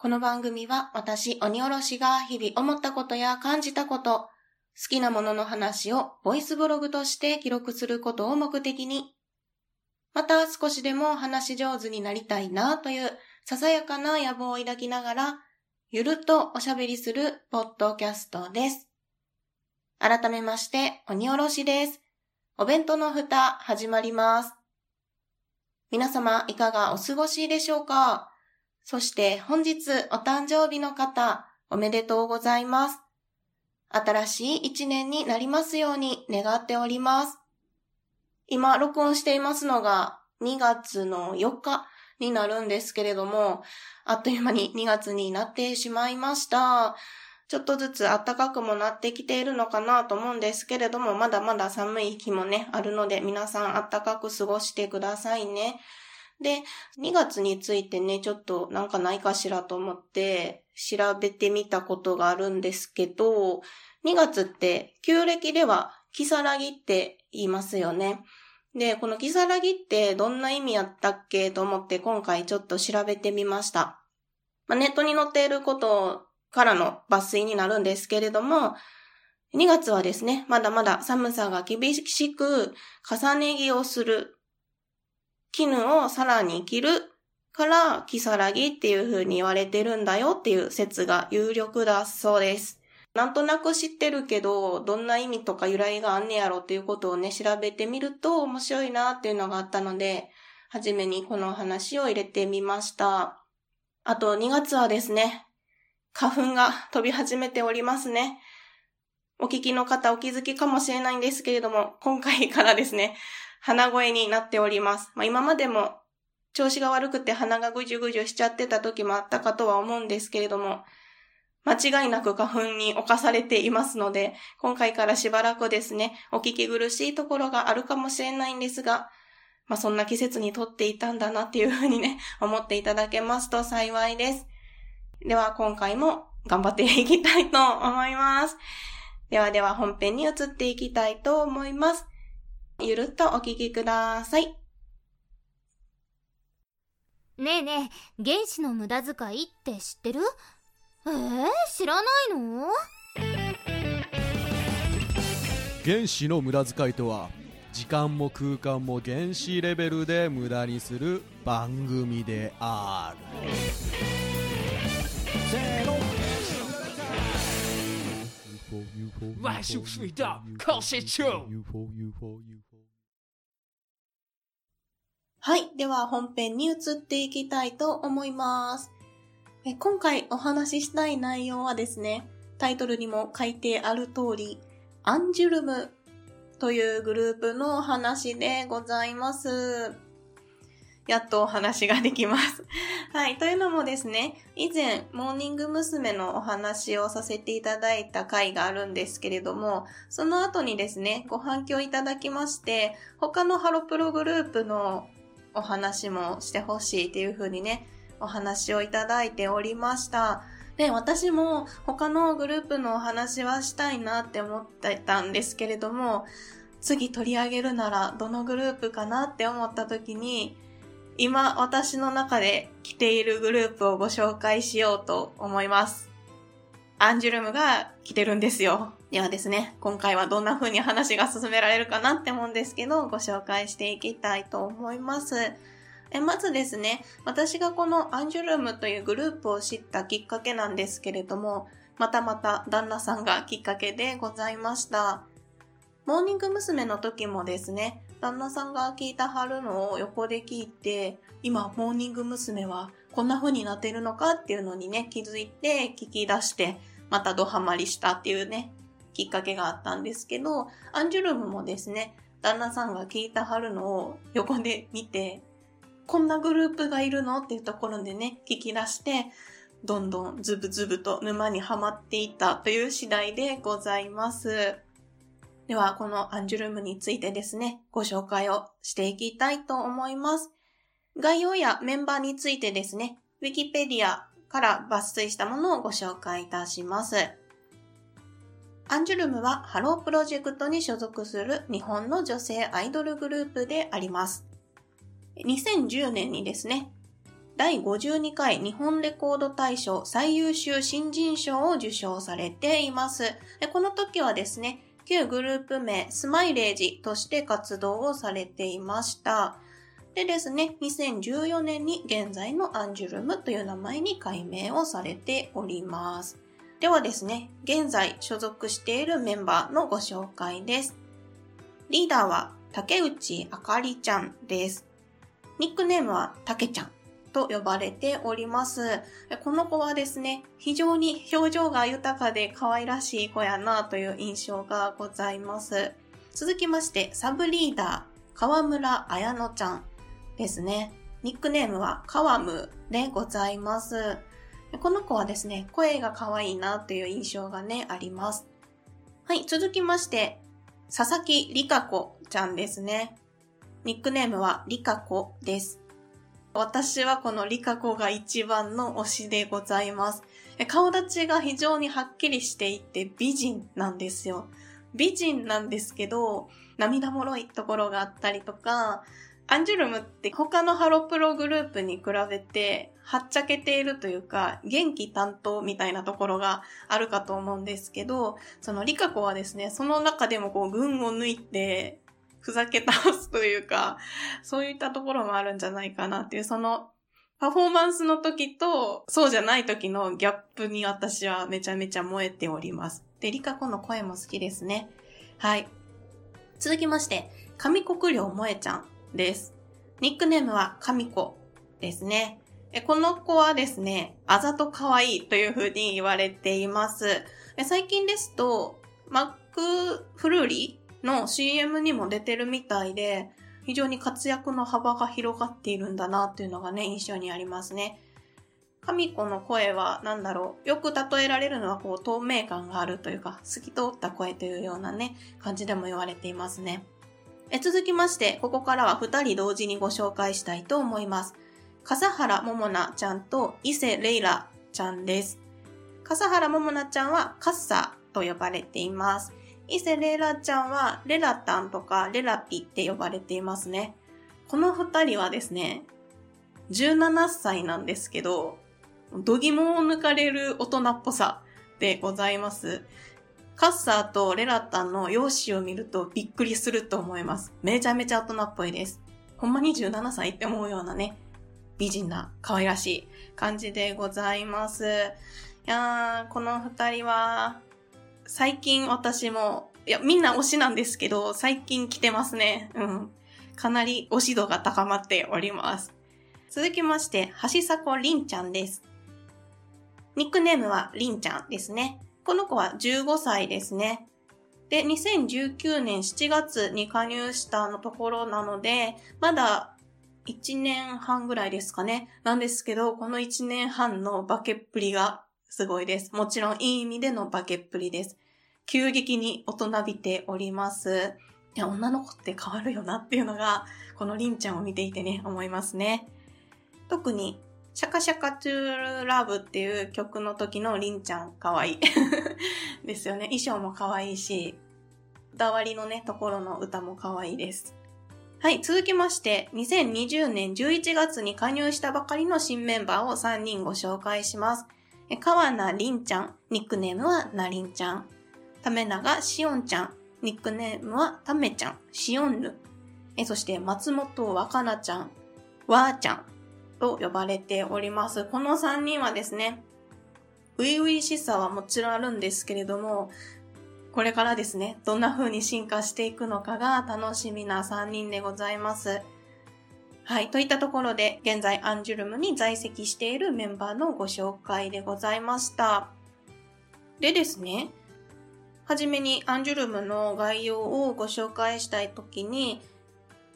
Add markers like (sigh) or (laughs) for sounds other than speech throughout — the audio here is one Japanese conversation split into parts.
この番組は私、鬼おろしが日々思ったことや感じたこと、好きなものの話をボイスブログとして記録することを目的に、また少しでも話し上手になりたいなというささやかな野望を抱きながら、ゆるっとおしゃべりするポッドキャストです。改めまして、鬼おろしです。お弁当の蓋始まります。皆様いかがお過ごしでしょうか？そして本日お誕生日の方、おめでとうございます。新しい一年になりますように願っております。今、録音していますのが2月の4日になるんですけれども、あっという間に2月になってしまいました。ちょっとずつ暖かくもなってきているのかなと思うんですけれども、まだまだ寒い日もね、あるので皆さん暖かく過ごしてくださいね。で、2月についてね、ちょっとなんかないかしらと思って調べてみたことがあるんですけど、2月って旧暦ではキサラギって言いますよね。で、このキサラギってどんな意味やったっけと思って今回ちょっと調べてみました。まあ、ネットに載っていることからの抜粋になるんですけれども、2月はですね、まだまだ寒さが厳しく重ね着をする絹をさらに着るから、キサラギっていう風に言われてるんだよっていう説が有力だそうです。なんとなく知ってるけど、どんな意味とか由来があんねやろっていうことをね、調べてみると面白いなっていうのがあったので、はじめにこの話を入れてみました。あと2月はですね、花粉が飛び始めておりますね。お聞きの方お気づきかもしれないんですけれども、今回からですね、鼻声になっております。まあ、今までも調子が悪くて鼻がぐじゅぐじゅしちゃってた時もあったかとは思うんですけれども、間違いなく花粉に侵されていますので、今回からしばらくですね、お聞き苦しいところがあるかもしれないんですが、まあ、そんな季節にとっていたんだなっていうふうにね、(laughs) 思っていただけますと幸いです。では今回も頑張っていきたいと思います。ではでは本編に移っていきたいと思います。ゆるっとお聞きください。ねえねえ原子の無駄遣いって知ってるえー、知らないの原子の無駄遣いとは時間も空間も原子レベルで無駄にする番組であるせーの万事水道考試中はい。では本編に移っていきたいと思います。え今回お話ししたい内容はですね、タイトルにも書いてある通り、アンジュルムというグループのお話でございます。やっとお話ができます。(laughs) はい。というのもですね、以前、モーニング娘。のお話をさせていただいた回があるんですけれども、その後にですね、ご反響いただきまして、他のハロプログループのお話もしてほしいっていう風にね、お話をいただいておりました。で、私も他のグループのお話はしたいなって思ってたんですけれども、次取り上げるならどのグループかなって思った時に、今私の中で来ているグループをご紹介しようと思います。アンジュルムが来てるんですよ。ではですね、今回はどんな風に話が進められるかなって思うんですけど、ご紹介していきたいと思います。えまずですね、私がこのアンジュルムというグループを知ったきっかけなんですけれども、またまた旦那さんがきっかけでございました。モーニング娘。の時もですね、旦那さんが聞いたはるのを横で聞いて、今、モーニング娘。はこんな風になってるのかっていうのにね、気づいて聞き出して、またドハマりしたっていうね、きっかけがあったんですけど、アンジュルムもですね、旦那さんが聞いたはるのを横で見て、こんなグループがいるの？っていうところでね、聞き出して、どんどんズブズブと沼にはまっていったという次第でございます。では、このアンジュルムについてですね、ご紹介をしていきたいと思います。概要やメンバーについてですね、ウィキペディアから抜粋したものをご紹介いたします。アンジュルムはハロープロジェクトに所属する日本の女性アイドルグループであります。2010年にですね、第52回日本レコード大賞最優秀新人賞を受賞されています。この時はですね、旧グループ名スマイレージとして活動をされていました。でですね、2014年に現在のアンジュルムという名前に改名をされております。ではですね、現在所属しているメンバーのご紹介です。リーダーは竹内あかりちゃんです。ニックネームはたけちゃんと呼ばれております。この子はですね、非常に表情が豊かで可愛らしい子やなという印象がございます。続きまして、サブリーダー、河村彩乃ちゃんですね。ニックネームはカワムでございます。この子はですね、声が可愛いなという印象がね、あります。はい、続きまして、佐々木りかこちゃんですね。ニックネームはりかこです。私はこのりかこが一番の推しでございます。顔立ちが非常にはっきりしていて美人なんですよ。美人なんですけど、涙もろいところがあったりとか、アンジュルムって他のハロプログループに比べて、はっちゃけているというか、元気担当みたいなところがあるかと思うんですけど、そのリカ子はですね、その中でもこう、群を抜いて、ふざけ倒すというか、そういったところもあるんじゃないかなっていう、その、パフォーマンスの時と、そうじゃない時のギャップに私はめちゃめちゃ燃えております。で、リカ子の声も好きですね。はい。続きまして、上国領萌ちゃん。です。ニックネームは神子ですね。この子はですね、あざと可愛いという風に言われています。最近ですと、マックフルーリの CM にも出てるみたいで、非常に活躍の幅が広がっているんだなっていうのがね、印象にありますね。神子の声は何だろう。よく例えられるのはこう透明感があるというか、透き通った声というようなね、感じでも言われていますね。え続きまして、ここからは2人同時にご紹介したいと思います。笠原桃奈ちゃんと伊勢レイラちゃんです。笠原桃奈ちゃんはカッサと呼ばれています。伊勢レイラちゃんはレラタンとかレラピって呼ばれていますね。この2人はですね、17歳なんですけど、度肝を抜かれる大人っぽさでございます。カッサーとレラタンの容姿を見るとびっくりすると思います。めちゃめちゃ大人っぽいです。ほんまに17歳って思うようなね、美人な可愛らしい感じでございます。いやー、この二人は、最近私も、いや、みんな推しなんですけど、最近来てますね。うん。かなり推し度が高まっております。続きまして、橋迫りんちゃんです。ニックネームはりんちゃんですね。この子は15歳ですね。で、2019年7月に加入したのところなので、まだ1年半ぐらいですかね。なんですけど、この1年半の化けっぷりがすごいです。もちろんいい意味での化けっぷりです。急激に大人びております。いや、女の子って変わるよなっていうのが、このりんちゃんを見ていてね、思いますね。特にシャカシャカトゥーラブっていう曲の時のりんちゃん可愛い (laughs) ですよね。衣装も可愛いし、歌割りのね、ところの歌も可愛いです。はい、続きまして、2020年11月に加入したばかりの新メンバーを3人ご紹介します。川名りんちゃん、ニックネームはなりんちゃん。ためながしおんちゃん、ニックネームはためちゃん、しおんぬ。そして松本若菜ちゃん、わーちゃん、と呼ばれております。この3人はですね、初々しさはもちろんあるんですけれども、これからですね、どんな風に進化していくのかが楽しみな3人でございます。はい。といったところで、現在アンジュルムに在籍しているメンバーのご紹介でございました。でですね、はじめにアンジュルムの概要をご紹介したいときに、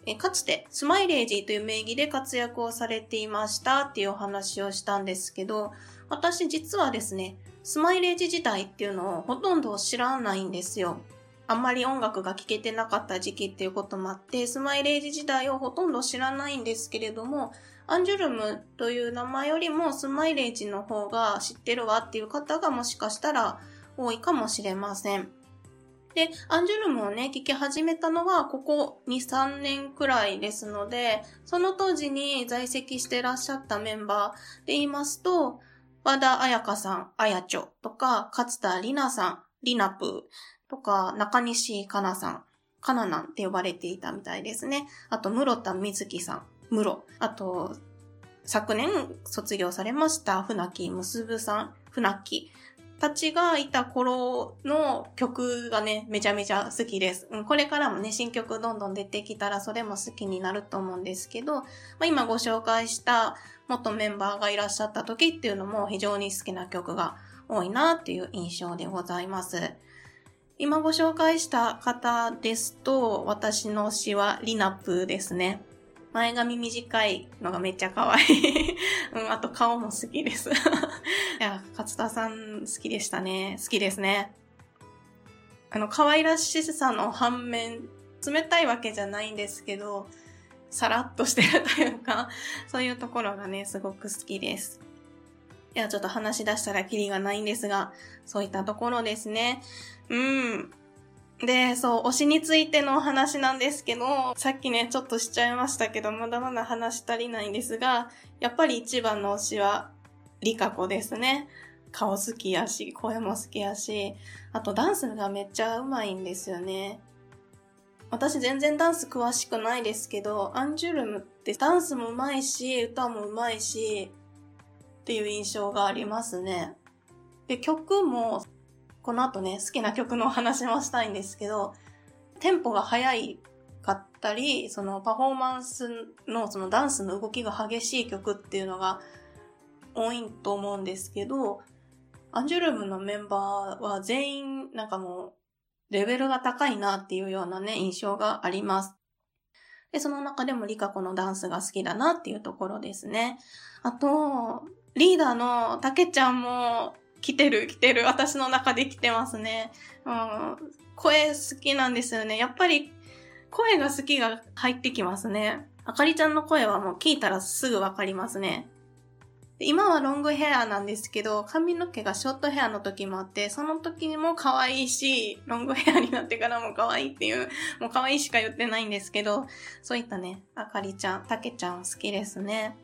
えかつてスマイレージという名義で活躍をされていましたっていうお話をしたんですけど、私実はですね、スマイレージ時代っていうのをほとんど知らないんですよ。あんまり音楽が聴けてなかった時期っていうこともあって、スマイレージ時代をほとんど知らないんですけれども、アンジュルムという名前よりもスマイレージの方が知ってるわっていう方がもしかしたら多いかもしれません。で、アンジュルムをね、聴き始めたのは、ここ2、3年くらいですので、その当時に在籍してらっしゃったメンバーで言いますと、和田彩香さん、あやちょとか、勝田里奈さん、りなぷーとか、中西かなさん、かななんて呼ばれていたみたいですね。あと、室田瑞希さん、室。あと、昨年卒業されました、船木むすぶさん、船木たちがいた頃の曲がね、めちゃめちゃ好きです。うん、これからもね、新曲どんどん出てきたらそれも好きになると思うんですけど、まあ、今ご紹介した元メンバーがいらっしゃった時っていうのも非常に好きな曲が多いなっていう印象でございます。今ご紹介した方ですと、私の詩はリナップですね。前髪短いのがめっちゃ可愛い。(laughs) うん、あと顔も好きです。(laughs) いや、勝田さん好きでしたね。好きですね。あの、可愛らしさの反面、冷たいわけじゃないんですけど、さらっとしてるというか、(laughs) そういうところがね、すごく好きです。いや、ちょっと話し出したらキリがないんですが、そういったところですね。うん。で、そう、推しについてのお話なんですけど、さっきね、ちょっとしちゃいましたけど、まだまだ話足りないんですが、やっぱり一番の推しは、リカコですね。顔好きやし、声も好きやし、あとダンスがめっちゃうまいんですよね。私全然ダンス詳しくないですけど、アンジュルムってダンスもうまいし、歌もうまいし、っていう印象がありますね。で、曲もこの後ね、好きな曲のお話もしたいんですけど、テンポが速いかったり、そのパフォーマンスのそのダンスの動きが激しい曲っていうのが多いと思うんですけど、アンジュルムのメンバーは全員なんかもうレベルが高いなっていうようなね、印象があります。で、その中でもリカコのダンスが好きだなっていうところですね。あと、リーダーのたけちゃんも来てる来てる。私の中で来てますね。うん、声好きなんですよね。やっぱり声が好きが入ってきますね。あかりちゃんの声はもう聞いたらすぐわかりますね。今はロングヘアなんですけど、髪の毛がショートヘアの時もあって、その時にも可愛いし、ロングヘアになってからも可愛いっていう、もう可愛いしか言ってないんですけど、そういったね、あかりちゃん、たけちゃん好きですね。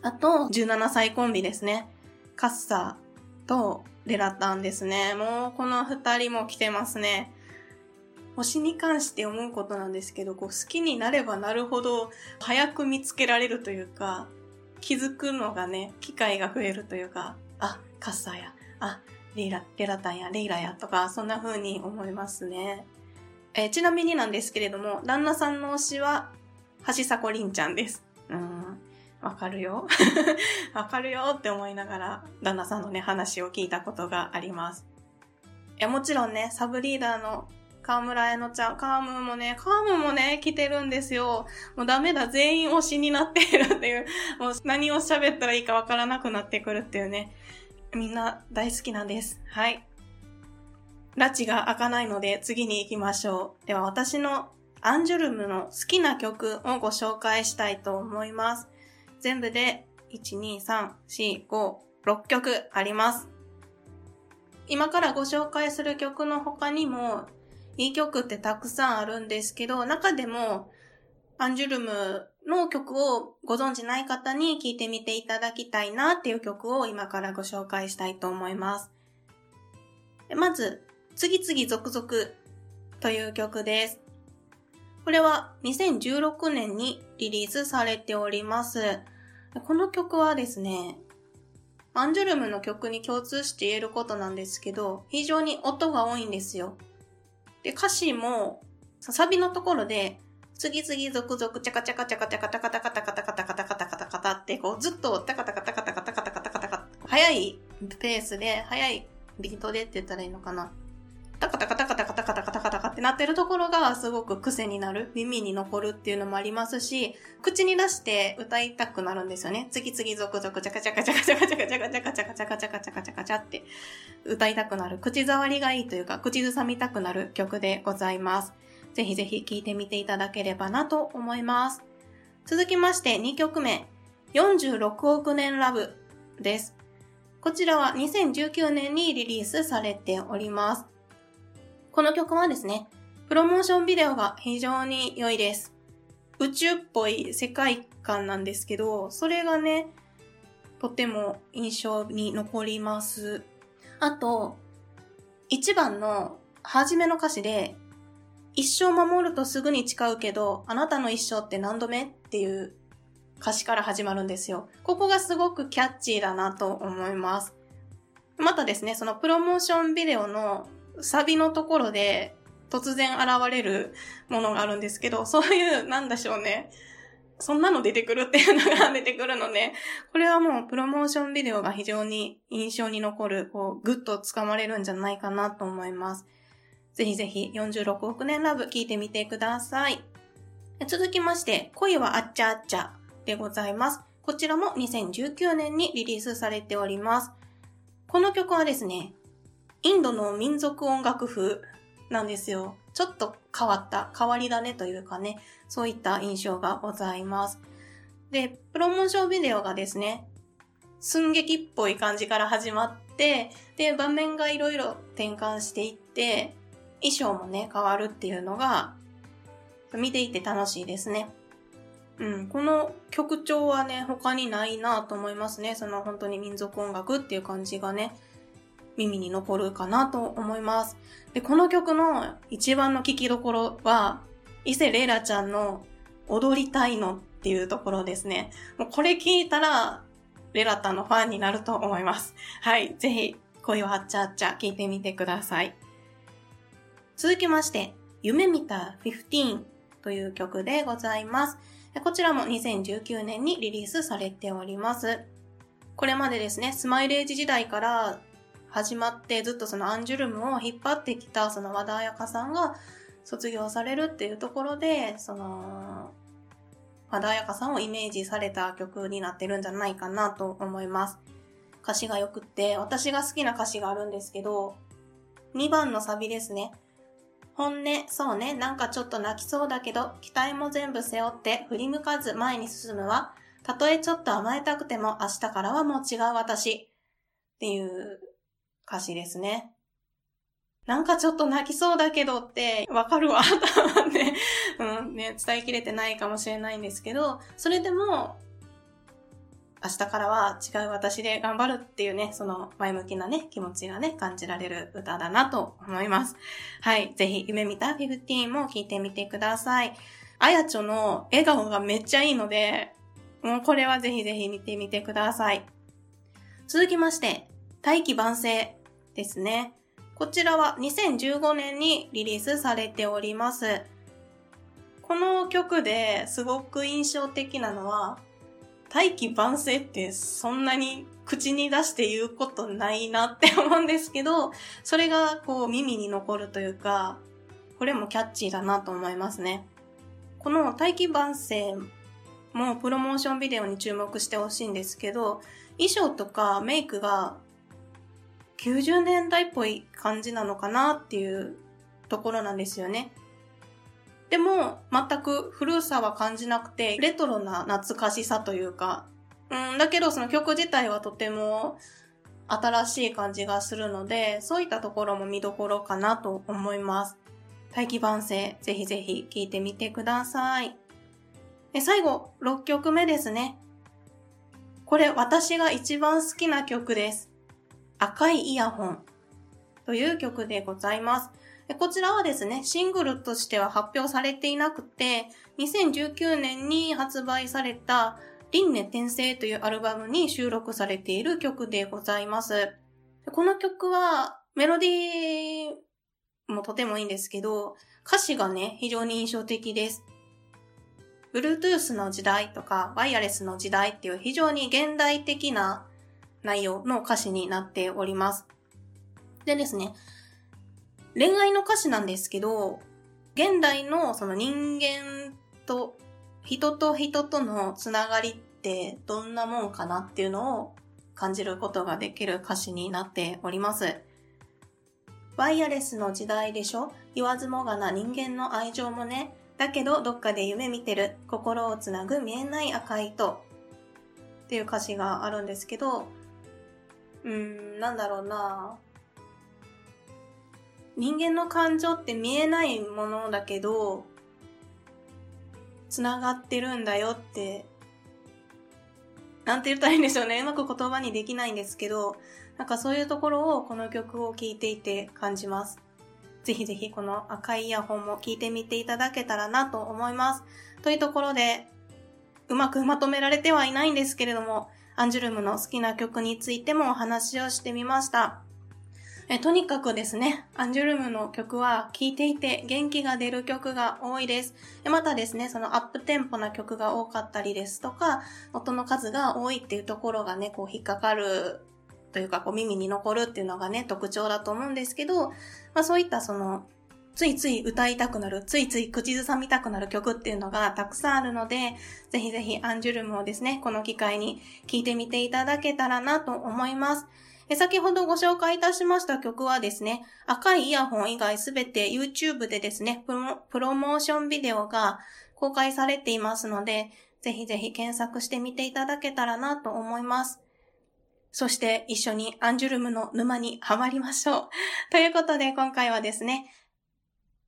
あと、17歳コンビですね。カッサーとレラタンですね。もうこの二人も来てますね。星に関して思うことなんですけど、こう好きになればなるほど早く見つけられるというか、気づくのがね、機会が増えるというか、あ、カッサーや、あ、レイラ、レラタンや、レイラやとか、そんな風に思いますね。えー、ちなみになんですけれども、旦那さんの推しは、橋迫凛ちゃんです。わかるよ。(laughs) わかるよって思いながら、旦那さんのね、話を聞いたことがあります。いや、もちろんね、サブリーダーの河村えのちゃん、カームもね、カームもね、来てるんですよ。もうダメだ、全員推しになっているっていう、もう何を喋ったらいいかわからなくなってくるっていうね。みんな大好きなんです。はい。拉致が開かないので次に行きましょう。では私のアンジュルムの好きな曲をご紹介したいと思います。全部で1、2、3、4、5、6曲あります。今からご紹介する曲の他にも、いい曲ってたくさんあるんですけど、中でも、アンジュルムの曲をご存知ない方に聴いてみていただきたいなっていう曲を今からご紹介したいと思います。まず、次々続々という曲です。これは2016年にリリースされております。この曲はですね、アンジュルムの曲に共通して言えることなんですけど、非常に音が多いんですよ。で、歌詞も、サビのところで、次々続々、チャカチャカチャカチャカタカタカタカタカタカタカタカタカタって、こう、ずっとタカタカタカタカタカタカタカタカタ、早いペースで、早いビートでって言ったらいいのかな。タカタカタカタカタカタカタカタカってなってるところがすごく癖になる、耳に残るっていうのもありますし、口に出して歌いたくなるんですよね。次々続々、チャカチャカチャカチャカチャカチャカチャカチャカチャカチャカチャカチャカチャって歌いたくなる。口触りがいいというか、口ずさみたくなる曲でございます。ぜひぜひ聴いてみていただければなと思います。続きまして2曲目、46億年 LOVE です。こちらは2019年にリリースされております。この曲はですね、プロモーションビデオが非常に良いです。宇宙っぽい世界観なんですけど、それがね、とても印象に残ります。あと、一番の初めの歌詞で、一生守るとすぐに誓うけど、あなたの一生って何度目っていう歌詞から始まるんですよ。ここがすごくキャッチーだなと思います。またですね、そのプロモーションビデオのサビのところで突然現れるものがあるんですけど、そういう、なんでしょうね。そんなの出てくるっていうのが出てくるので、これはもうプロモーションビデオが非常に印象に残る、こう、ぐっと掴まれるんじゃないかなと思います。ぜひぜひ46億年ラブ聞いてみてください。続きまして、恋はあっちゃあっちゃでございます。こちらも2019年にリリースされております。この曲はですね、インドの民族音楽風なんですよ。ちょっと変わった、変わり種というかね、そういった印象がございます。で、プロモーションビデオがですね、寸劇っぽい感じから始まって、で、場面がいろいろ転換していって、衣装もね、変わるっていうのが、見ていて楽しいですね。うん、この曲調はね、他にないなと思いますね。その本当に民族音楽っていう感じがね、耳に残るかなと思います。で、この曲の一番の聴きどころは、伊勢レイラちゃんの踊りたいのっていうところですね。もうこれ聞いたら、レラタのファンになると思います。はい。ぜひ、恋はあっちゃあっちゃ聞いてみてください。続きまして、夢見た15という曲でございます。こちらも2019年にリリースされております。これまでですね、スマイレージ時代から始まってずっとそのアンジュルムを引っ張ってきたその和田彩香さんが卒業されるっていうところで、その、和田彩香さんをイメージされた曲になってるんじゃないかなと思います。歌詞が良くって、私が好きな歌詞があるんですけど、2番のサビですね。本音、そうね、なんかちょっと泣きそうだけど、期待も全部背負って振り向かず前に進むわ。たとえちょっと甘えたくても明日からはもう違う私。っていう歌詞ですね。なんかちょっと泣きそうだけどってわかるわ。多ね、うん、ね、伝えきれてないかもしれないんですけど、それでも、明日からは違う私で頑張るっていうね、その前向きなね、気持ちがね、感じられる歌だなと思います。はい。ぜひ、夢見た15も聴いてみてください。あやちょの笑顔がめっちゃいいので、もうこれはぜひぜひ見てみてください。続きまして、大器晩成ですね。こちらは2015年にリリースされております。この曲ですごく印象的なのは、大器晩成ってそんなに口に出して言うことないなって思うんですけど、それがこう耳に残るというか、これもキャッチーだなと思いますね。この大器晩成もプロモーションビデオに注目してほしいんですけど、衣装とかメイクが90年代っぽい感じなのかなっていうところなんですよね。でも、全く古さは感じなくて、レトロな懐かしさというか、うん、だけどその曲自体はとても新しい感じがするので、そういったところも見どころかなと思います。大器晩成、ぜひぜひ聴いてみてください。で最後、6曲目ですね。これ私が一番好きな曲です。赤いイヤホンという曲でございます。こちらはですね、シングルとしては発表されていなくて、2019年に発売された輪廻転生というアルバムに収録されている曲でございます。この曲はメロディーもとてもいいんですけど、歌詞がね、非常に印象的です。Bluetooth の時代とかワイヤレスの時代っていう非常に現代的な内容の歌詞になっております。でですね、恋愛の歌詞なんですけど、現代のその人間と人と人とのつながりってどんなもんかなっていうのを感じることができる歌詞になっております。ワイヤレスの時代でしょ？言わずもがな人間の愛情もね。だけどどっかで夢見てる。心をつなぐ見えない赤い糸。っていう歌詞があるんですけど、うん、なんだろうな人間の感情って見えないものだけど、繋がってるんだよって、なんて言ったらいいんでしょうね。うまく言葉にできないんですけど、なんかそういうところをこの曲を聴いていて感じます。ぜひぜひこの赤いイヤホンも聴いてみていただけたらなと思います。というところで、うまくまとめられてはいないんですけれども、アンジュルムの好きな曲についてもお話をしてみました。えとにかくですね、アンジュルムの曲は聴いていて元気が出る曲が多いです。えまたですね、そのアップテンポな曲が多かったりですとか、音の数が多いっていうところがね、こう引っかかるというか、こう耳に残るっていうのがね、特徴だと思うんですけど、まあそういったその、ついつい歌いたくなる、ついつい口ずさみたくなる曲っていうのがたくさんあるので、ぜひぜひアンジュルムをですね、この機会に聴いてみていただけたらなと思います。先ほどご紹介いたしました曲はですね、赤いイヤホン以外すべて YouTube でですねプロ、プロモーションビデオが公開されていますので、ぜひぜひ検索してみていただけたらなと思います。そして一緒にアンジュルムの沼にはまりましょう。ということで今回はですね、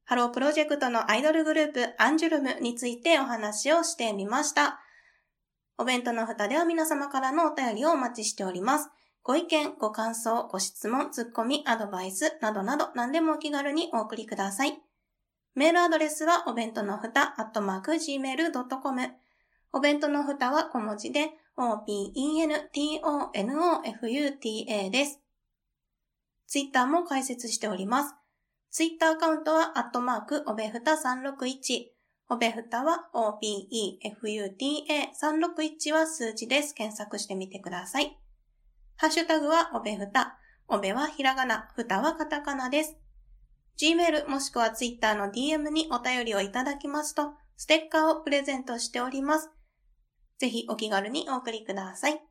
ハロープロジェクトのアイドルグループアンジュルムについてお話をしてみました。お弁当の蓋では皆様からのお便りをお待ちしております。ご意見、ご感想、ご質問、ツッコミ、アドバイスなどなど何でもお気軽にお送りください。メールアドレスはお弁当のふた、アットマーク、gmail.com。お弁当のふたは小文字で、o-b-e-n-t-o-n-o-f-u-t-a です。ツイッターも開設しております。ツイッターアカウントは、アットマーク、おべふた361。おべふたは、o-b-e-f-u-t-a361 は数字です。検索してみてください。ハッシュタグはおべふた。おべはひらがな、ふたはカタカナです。Gmail もしくは Twitter の DM にお便りをいただきますと、ステッカーをプレゼントしております。ぜひお気軽にお送りください。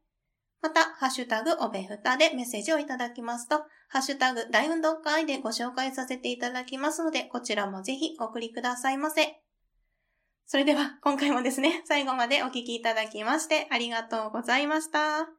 また、ハッシュタグおべふたでメッセージをいただきますと、ハッシュタグ大運動会でご紹介させていただきますので、こちらもぜひお送りくださいませ。それでは、今回もですね、最後までお聞きいただきましてありがとうございました。